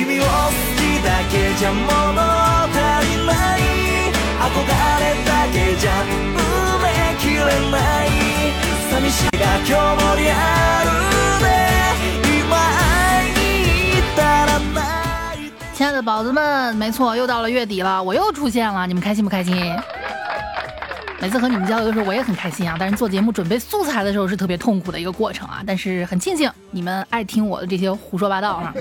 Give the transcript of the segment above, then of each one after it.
君を好きだけじゃ物足りない憧れだけじゃ埋めきれない寂しいが今日もリアルで今会いに行ったら泣いて亲爱的宝子们，没错，又到了月底了，我又出现了，你们开心不开心？ 每次和你们交流的时候，我也很开心啊。但是做节目准备素材的时候是特别痛苦的一个过程啊。但是很庆幸你们爱听我的这些胡说八道啊。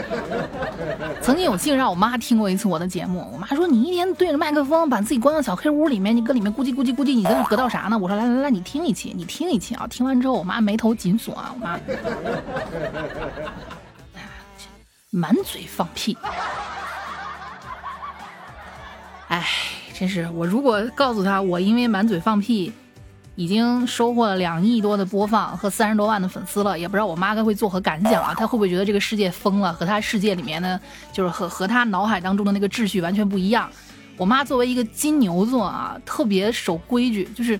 曾经有幸让我妈听过一次我的节目，我妈说你一天对着麦克风，把自己关到小黑屋里面，你搁里面咕叽咕叽咕叽，你在那得到啥呢？我说来来来，你听一期，你听一期啊。听完之后，我妈眉头紧锁啊，我妈满嘴放屁。哎，真是我如果告诉他我因为满嘴放屁，已经收获了两亿多的播放和三十多万的粉丝了，也不知道我妈该会作何感想啊？她会不会觉得这个世界疯了，和她世界里面的，就是和和她脑海当中的那个秩序完全不一样？我妈作为一个金牛座啊，特别守规矩，就是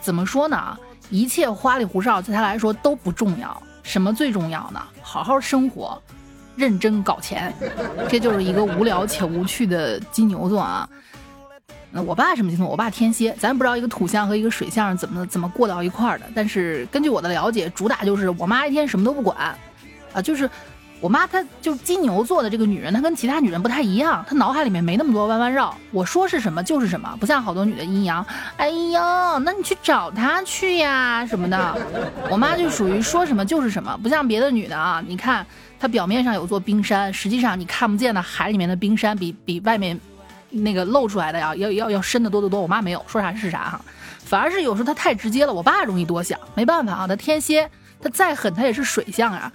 怎么说呢？一切花里胡哨对她来说都不重要，什么最重要呢？好好生活。认真搞钱，这就是一个无聊且无趣的金牛座啊。我爸什么星座？我爸天蝎。咱不知道一个土象和一个水象怎么怎么过到一块儿的。但是根据我的了解，主打就是我妈一天什么都不管啊，就是我妈她就金牛座的这个女人，她跟其他女人不太一样，她脑海里面没那么多弯弯绕。我说是什么就是什么，不像好多女的阴阳。哎呀，那你去找她去呀什么的。我妈就属于说什么就是什么，不像别的女的啊。你看。它表面上有座冰山，实际上你看不见的海里面的冰山比比外面那个露出来的呀要要要深的多得多。我妈没有说啥是啥哈，反而是有时候她太直接了，我爸容易多想。没办法啊，他天蝎，他再狠他也是水象啊。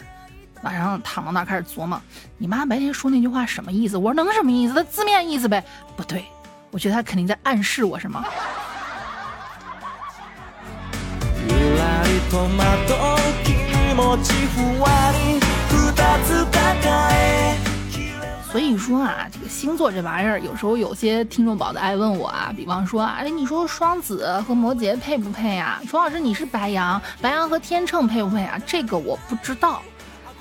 晚上躺到那开始琢磨，你妈白天说那句话什么意思？我说能什么意思？他字面意思呗。不对，我觉得他肯定在暗示我什么。所以说啊，这个星座这玩意儿，有时候有些听众宝子爱问我啊，比方说，哎，你说双子和摩羯配不配啊？楚老师你是白羊，白羊和天秤配不配啊？这个我不知道，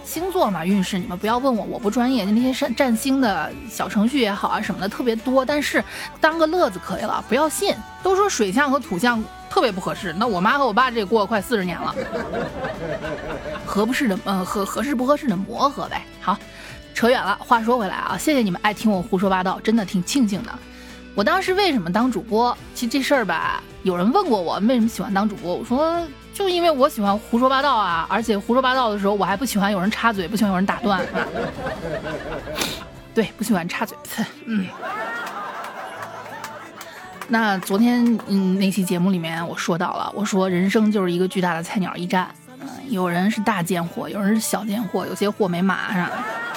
星座嘛，运势你们不要问我，我不专业。那些占占星的小程序也好啊，什么的特别多，但是当个乐子可以了，不要信。都说水象和土象特别不合适，那我妈和我爸这过快四十年了，合不适的，呃，合合适不合适的磨合呗。好。扯远了，话说回来啊，谢谢你们爱听我胡说八道，真的挺庆幸的。我当时为什么当主播？其实这事儿吧，有人问过我为什么喜欢当主播，我说就因为我喜欢胡说八道啊，而且胡说八道的时候，我还不喜欢有人插嘴，不喜欢有人打断。对，不喜欢插嘴。嗯。那昨天嗯那期节目里面我说到了，我说人生就是一个巨大的菜鸟驿站，有人是大贱货，有人是小贱货，有些货没码上。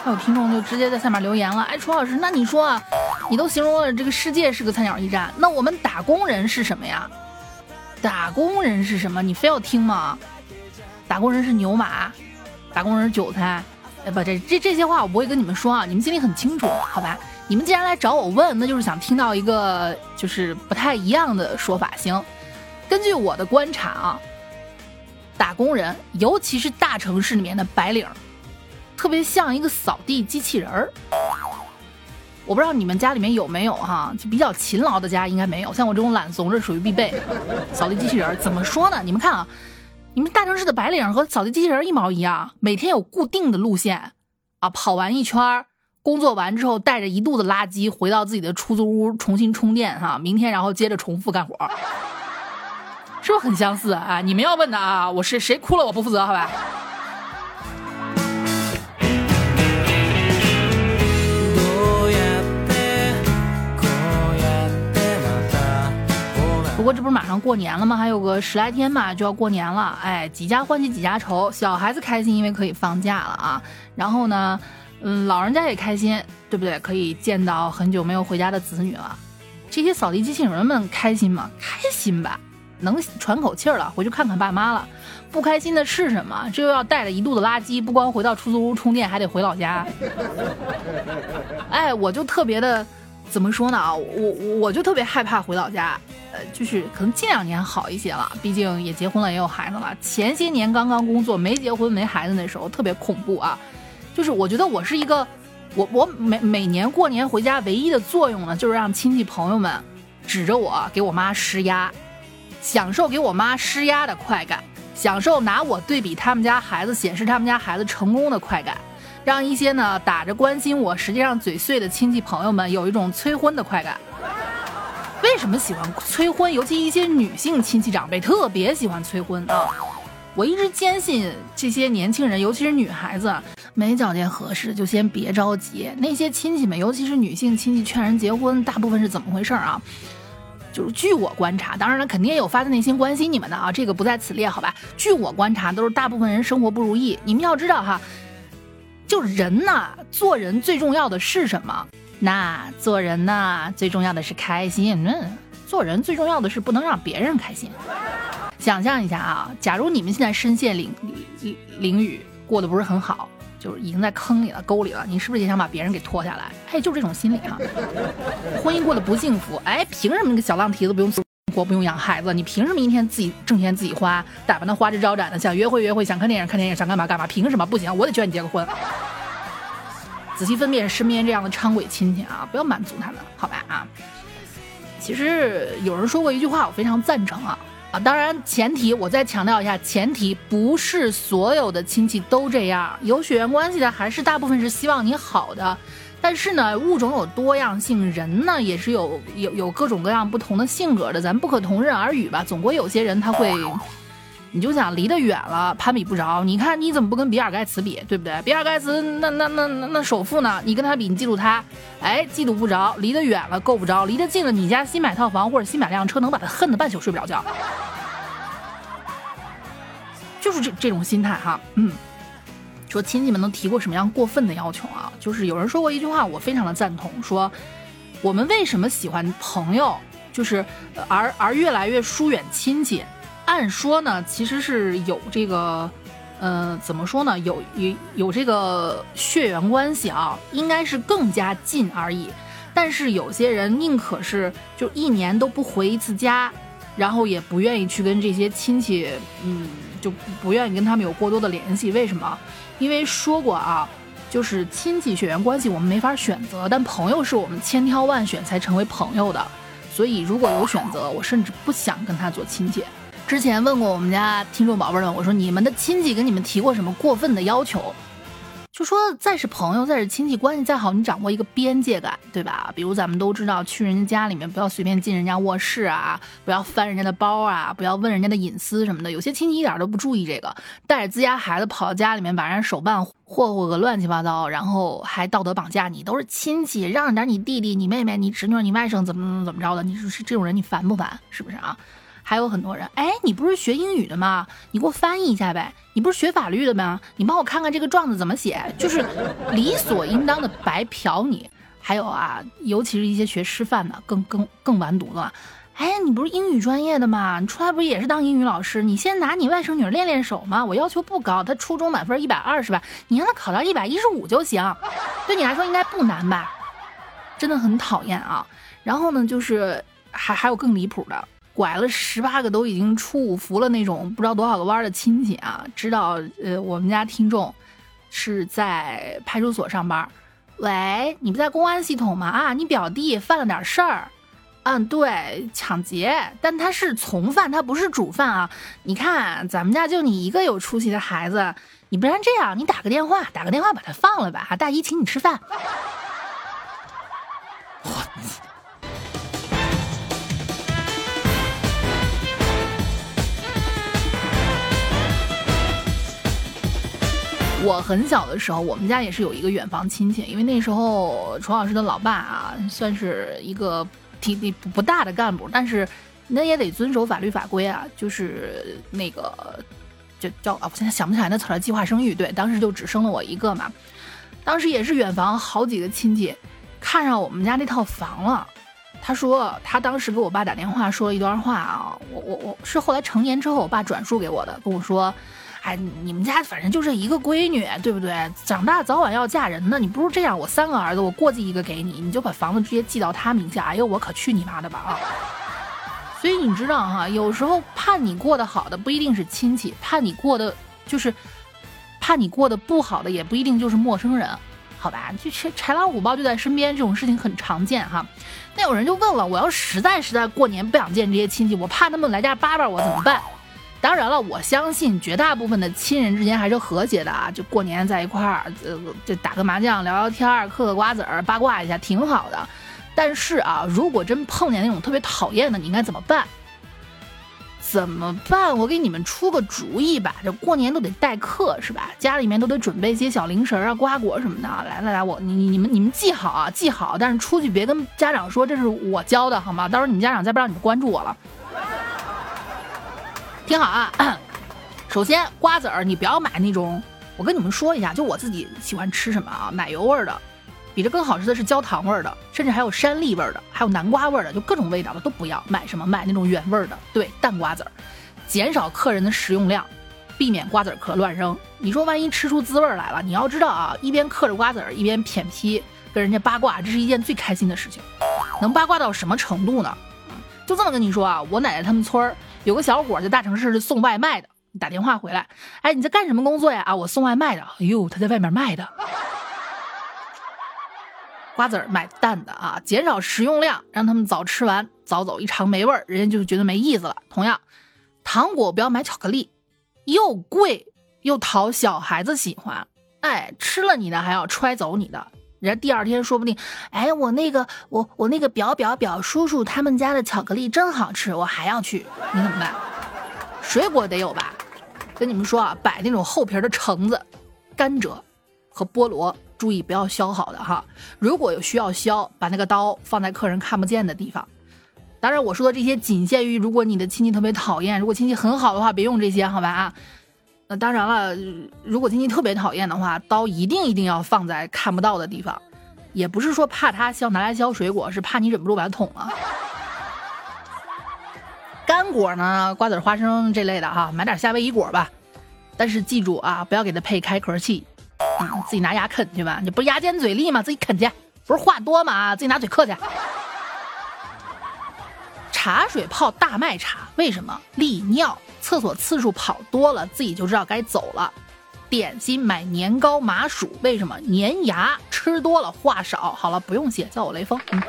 还有听众就直接在下面留言了，哎，楚老师，那你说，你都形容了这个世界是个菜鸟驿站，那我们打工人是什么呀？打工人是什么？你非要听吗？打工人是牛马，打工人是韭菜，哎，不，这这这些话我不会跟你们说啊，你们心里很清楚，好吧？你们既然来找我问，那就是想听到一个就是不太一样的说法。行，根据我的观察啊，打工人，尤其是大城市里面的白领。特别像一个扫地机器人儿，我不知道你们家里面有没有哈，就比较勤劳的家应该没有，像我这种懒怂这属于必备。扫地机器人怎么说呢？你们看啊，你们大城市的白领和扫地机器人一毛一样，每天有固定的路线啊，跑完一圈，工作完之后带着一肚子垃圾回到自己的出租屋重新充电哈，明天然后接着重复干活，是不是很相似啊？你们要问的啊，我是谁哭了我不负责，好吧？不过这不是马上过年了吗？还有个十来天吧，就要过年了。哎，几家欢喜几家愁，小孩子开心，因为可以放假了啊。然后呢，嗯，老人家也开心，对不对？可以见到很久没有回家的子女了。这些扫地机器人们开心吗？开心吧，能喘口气儿了，回去看看爸妈了。不开心的是什么？这又要带着一肚子垃圾，不光回到出租屋充电，还得回老家。哎，我就特别的。怎么说呢啊，我我就特别害怕回老家，呃，就是可能近两年好一些了，毕竟也结婚了，也有孩子了。前些年刚刚工作没结婚没孩子那时候特别恐怖啊，就是我觉得我是一个我我每每年过年回家唯一的作用呢，就是让亲戚朋友们指着我给我妈施压，享受给我妈施压的快感，享受拿我对比他们家孩子，显示他们家孩子成功的快感，让一些呢打着关心我，实际上嘴碎的亲戚朋友们有一种催婚的快感。为什么喜欢催婚？尤其一些女性亲戚长辈特别喜欢催婚啊！我一直坚信，这些年轻人，尤其是女孩子，没找见合适就先别着急。那些亲戚们，尤其是女性亲戚劝人结婚，大部分是怎么回事啊？就是据我观察，当然了，肯定也有发自内心关心你们的啊，这个不在此列，好吧？据我观察，都是大部分人生活不如意。你们要知道哈，就人呐，做人最重要的是什么？那做人呢，最重要的是开心。嗯，做人最重要的是不能让别人开心。想象一下啊，假如你们现在身陷囹囹囹圄，过得不是很好，就是已经在坑里了、沟里了，你是不是也想把别人给拖下来？哎，就是这种心理啊。婚姻过得不幸福，哎，凭什么那个小浪蹄子不用生活、不用养孩子？你凭什么一天自己挣钱自己花，打扮的花枝招展的，想约会约会，想看电影看电影，想干嘛干嘛？凭什么不行？我得劝你结个婚。仔细分辨身边这样的昌鬼亲戚啊，不要满足他们，好吧啊。其实有人说过一句话，我非常赞成啊啊！当然前提我再强调一下，前提不是所有的亲戚都这样，有血缘关系的还是大部分是希望你好的。但是呢，物种有多样性，人呢也是有有有各种各样不同的性格的，咱不可同日而语吧。总归有些人他会。你就想离得远了，攀比不着。你看你怎么不跟比尔盖茨比，对不对？比尔盖茨那那那那那首富呢？你跟他比，你嫉妒他，哎，嫉妒不着。离得远了够不着，离得近了，你家新买套房或者新买辆车，能把他恨得半宿睡不着觉。就是这这种心态哈，嗯。说亲戚们都提过什么样过分的要求啊？就是有人说过一句话，我非常的赞同，说我们为什么喜欢朋友，就是而而越来越疏远亲戚。按说呢，其实是有这个，呃，怎么说呢？有有有这个血缘关系啊，应该是更加近而已。但是有些人宁可是就一年都不回一次家，然后也不愿意去跟这些亲戚，嗯，就不愿意跟他们有过多的联系。为什么？因为说过啊，就是亲戚血缘关系我们没法选择，但朋友是我们千挑万选才成为朋友的。所以如果有选择，我甚至不想跟他做亲戚。之前问过我们家听众宝贝们，我说你们的亲戚跟你们提过什么过分的要求？就说再是朋友，再是亲戚关系再好，你掌握一个边界感，对吧？比如咱们都知道，去人家家里面不要随便进人家卧室啊，不要翻人家的包啊，不要问人家的隐私什么的。有些亲戚一点都不注意这个，带着自家孩子跑到家里面，把人家手办霍霍个乱七八糟，然后还道德绑架你，都是亲戚，让着点你弟弟、你妹妹、你侄女、你外甥怎么怎么怎么着的？你说是这种人，你烦不烦？是不是啊？还有很多人，哎，你不是学英语的吗？你给我翻译一下呗。你不是学法律的吗？你帮我看看这个状子怎么写，就是理所应当的白嫖你。还有啊，尤其是一些学师范的，更更更完犊子了。哎，你不是英语专业的吗？你出来不是也是当英语老师？你先拿你外甥女练练手嘛。我要求不高，她初中满分一百二是吧？你让她考到一百一十五就行，对你来说应该不难吧？真的很讨厌啊。然后呢，就是还还有更离谱的。拐了十八个都已经出五福了那种不知道多少个弯的亲戚啊，知道呃我们家听众是在派出所上班，喂，你不在公安系统吗？啊，你表弟犯了点事儿，嗯，对，抢劫，但他是从犯，他不是主犯啊。你看咱们家就你一个有出息的孩子，你不然这样，你打个电话，打个电话把他放了吧，大姨请你吃饭。我。我很小的时候，我们家也是有一个远房亲戚，因为那时候楚老师的老爸啊，算是一个体力不大的干部，但是那也得遵守法律法规啊，就是那个就叫啊，我现在想不起来那词儿了，计划生育。对，当时就只生了我一个嘛，当时也是远房好几个亲戚看上我们家那套房了，他说他当时给我爸打电话说了一段话啊，我我我是后来成年之后我爸转述给我的，跟我说。哎，你们家反正就这一个闺女，对不对？长大早晚要嫁人呢。你不如这样，我三个儿子，我过继一个给你，你就把房子直接寄到他名下。哎呦，我可去你妈的吧啊！所以你知道哈，有时候盼你过得好的不一定是亲戚，盼你过得就是盼你过得不好的也不一定就是陌生人。好吧？就豺豺狼虎豹就在身边，这种事情很常见哈。那有人就问了，我要实在实在过年不想见这些亲戚，我怕他们来家叭叭我怎么办？当然了，我相信绝大部分的亲人之间还是和谐的啊，就过年在一块儿，呃，就打个麻将、聊聊天儿、嗑个瓜子儿、八卦一下，挺好的。但是啊，如果真碰见那种特别讨厌的，你应该怎么办？怎么办？我给你们出个主意吧。这过年都得待客是吧？家里面都得准备一些小零食啊、瓜果什么的。来来来，我你你们你们记好啊，记好。但是出去别跟家长说这是我教的，好吗？到时候你们家长再不让你们关注我了。听好啊，首先瓜子儿你不要买那种，我跟你们说一下，就我自己喜欢吃什么啊，奶油味的。比这更好吃的是焦糖味儿的，甚至还有山栗味儿的，还有南瓜味儿的，就各种味道的都不要买。什么买那种原味儿的？对，淡瓜子儿，减少客人的食用量，避免瓜子壳乱扔。你说万一吃出滋味来了，你要知道啊，一边嗑着瓜子儿，一边舔皮跟人家八卦，这是一件最开心的事情。能八卦到什么程度呢？就这么跟你说啊，我奶奶他们村儿有个小伙在大城市是送外卖的，打电话回来，哎，你在干什么工作呀？啊，我送外卖的。哎呦，他在外面卖的。瓜子儿买淡的啊，减少食用量，让他们早吃完早走，一尝没味儿，人家就觉得没意思了。同样，糖果不要买巧克力，又贵又讨小孩子喜欢。哎，吃了你的还要揣走你的，人家第二天说不定，哎，我那个我我那个表表表叔叔他们家的巧克力真好吃，我还要去，你怎么办？水果得有吧？跟你们说啊，摆那种厚皮的橙子、甘蔗和菠萝。注意不要削好的哈，如果有需要削，把那个刀放在客人看不见的地方。当然，我说的这些仅限于如果你的亲戚特别讨厌，如果亲戚很好的话，别用这些，好吧啊。那当然了，如果亲戚特别讨厌的话，刀一定一定要放在看不到的地方。也不是说怕他削拿来削水果，是怕你忍不住把它捅了。干果呢，瓜子、花生这类的哈，买点夏威夷果吧。但是记住啊，不要给它配开壳器。啊自己拿牙啃去吧，你不是牙尖嘴利吗？自己啃去，不是话多吗？自己拿嘴嗑去。茶水泡大麦茶，为什么？利尿。厕所次数跑多了，自己就知道该走了。点心买年糕、麻薯，为什么？粘牙。吃多了话少。好了，不用谢，叫我雷锋。嗯。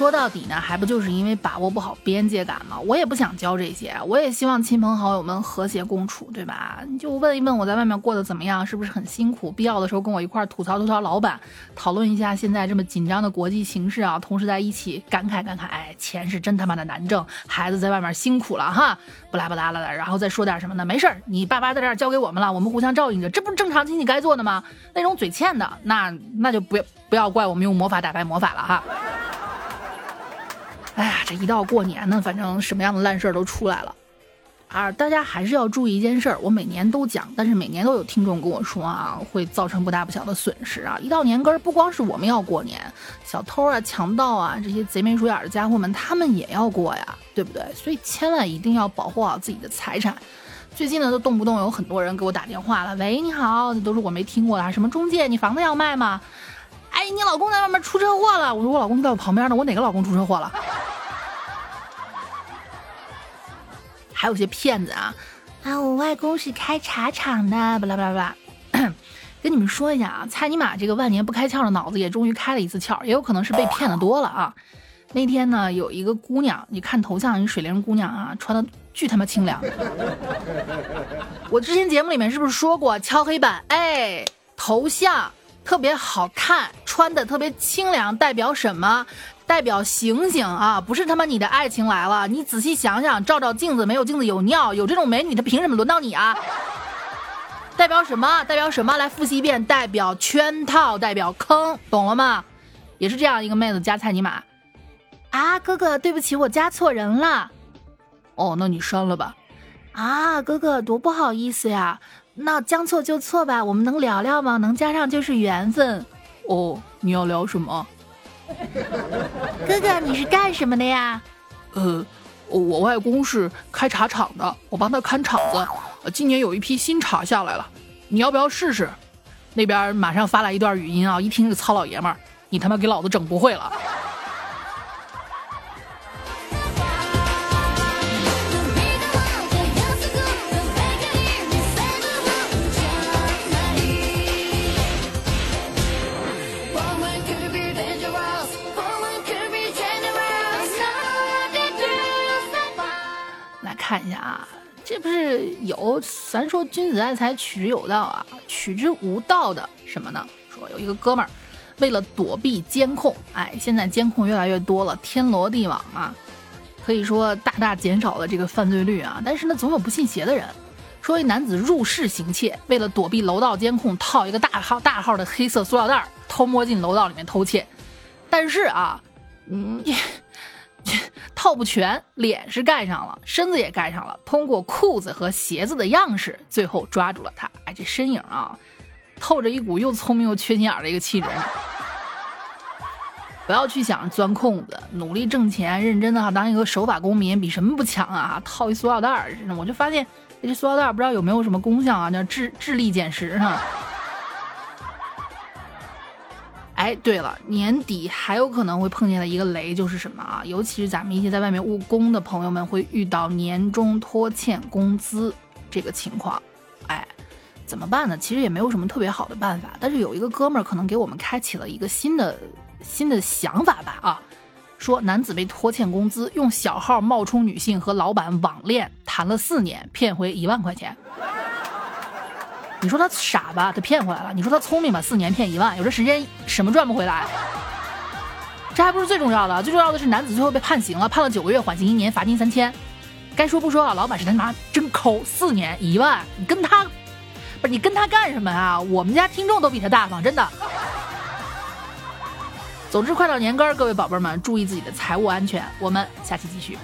说到底呢，还不就是因为把握不好边界感吗？我也不想教这些，我也希望亲朋好友们和谐共处，对吧？你就问一问我在外面过得怎么样，是不是很辛苦？必要的时候跟我一块吐槽吐槽老板，讨论一下现在这么紧张的国际形势啊，同时在一起感慨感慨，哎，钱是真他妈的难挣，孩子在外面辛苦了哈，不拉不拉了的，然后再说点什么呢？没事儿，你爸妈在这儿交给我们了，我们互相照应着，这不是正常亲戚该做的吗？那种嘴欠的，那那就不要不要怪我们用魔法打败魔法了哈。哎呀，这一到过年呢，反正什么样的烂事儿都出来了，啊！大家还是要注意一件事儿，我每年都讲，但是每年都有听众跟我说啊，会造成不大不小的损失啊！一到年根儿，不光是我们要过年，小偷啊、强盗啊这些贼眉鼠眼的家伙们，他们也要过呀，对不对？所以千万一定要保护好自己的财产。最近呢，都动不动有很多人给我打电话了，喂，你好，这都是我没听过的，什么中介，你房子要卖吗？哎，你老公在外面出车祸了。我说我老公在我旁边呢，我哪个老公出车祸了？还有些骗子啊，啊，我外公是开茶厂的，巴拉巴拉巴拉。跟你们说一下啊，蔡尼玛这个万年不开窍的脑子也终于开了一次窍，也有可能是被骗的多了啊。那天呢，有一个姑娘，你看头像，一水灵姑娘啊，穿的巨他妈清凉。我之前节目里面是不是说过敲黑板？哎，头像。特别好看，穿的特别清凉，代表什么？代表醒醒啊！不是他妈你的爱情来了，你仔细想想，照照镜子，没有镜子有尿，有这种美女，她凭什么轮到你啊？代表什么？代表什么？来复习一遍，代表圈套，代表坑，懂了吗？也是这样一个妹子加菜尼玛啊！哥哥，对不起，我加错人了。哦，那你删了吧。啊，哥哥，多不好意思呀。那将错就错吧，我们能聊聊吗？能加上就是缘分。哦，你要聊什么？哥哥，你是干什么的呀？呃，我外公是开茶厂的，我帮他看厂子。今年有一批新茶下来了，你要不要试试？那边马上发来一段语音啊，一听这个糙老爷们儿，你他妈给老子整不会了。说君子爱财，取之有道啊，取之无道的什么呢？说有一个哥们儿为了躲避监控，哎，现在监控越来越多了，天罗地网啊，可以说大大减少了这个犯罪率啊。但是呢，总有不信邪的人。说一男子入室行窃，为了躲避楼道监控，套一个大号大号的黑色塑料袋，偷摸进楼道里面偷窃。但是啊，嗯。套不全，脸是盖上了，身子也盖上了。通过裤子和鞋子的样式，最后抓住了他。哎，这身影啊，透着一股又聪明又缺心眼的一个气质。不要去想钻空子，努力挣钱，认真的哈，当一个守法公民，比什么不强啊？套一塑料袋儿，我就发现这塑料袋儿不知道有没有什么功效啊？叫智智力减食哈。哎，对了，年底还有可能会碰见的一个雷就是什么啊？尤其是咱们一些在外面务工的朋友们会遇到年终拖欠工资这个情况。哎，怎么办呢？其实也没有什么特别好的办法，但是有一个哥们儿可能给我们开启了一个新的新的想法吧。啊，说男子被拖欠工资，用小号冒充女性和老板网恋，谈了四年，骗回一万块钱。你说他傻吧，他骗回来了；你说他聪明吧，四年骗一万，有这时间什么赚不回来？这还不是最重要的，最重要的是男子最后被判刑了，判了九个月，缓刑一年，罚金三千。该说不说啊，老板是他妈真抠，四年一万，你跟他不是你跟他干什么啊？我们家听众都比他大方，真的。总之，快到年根儿，各位宝贝们注意自己的财务安全。我们下期继续。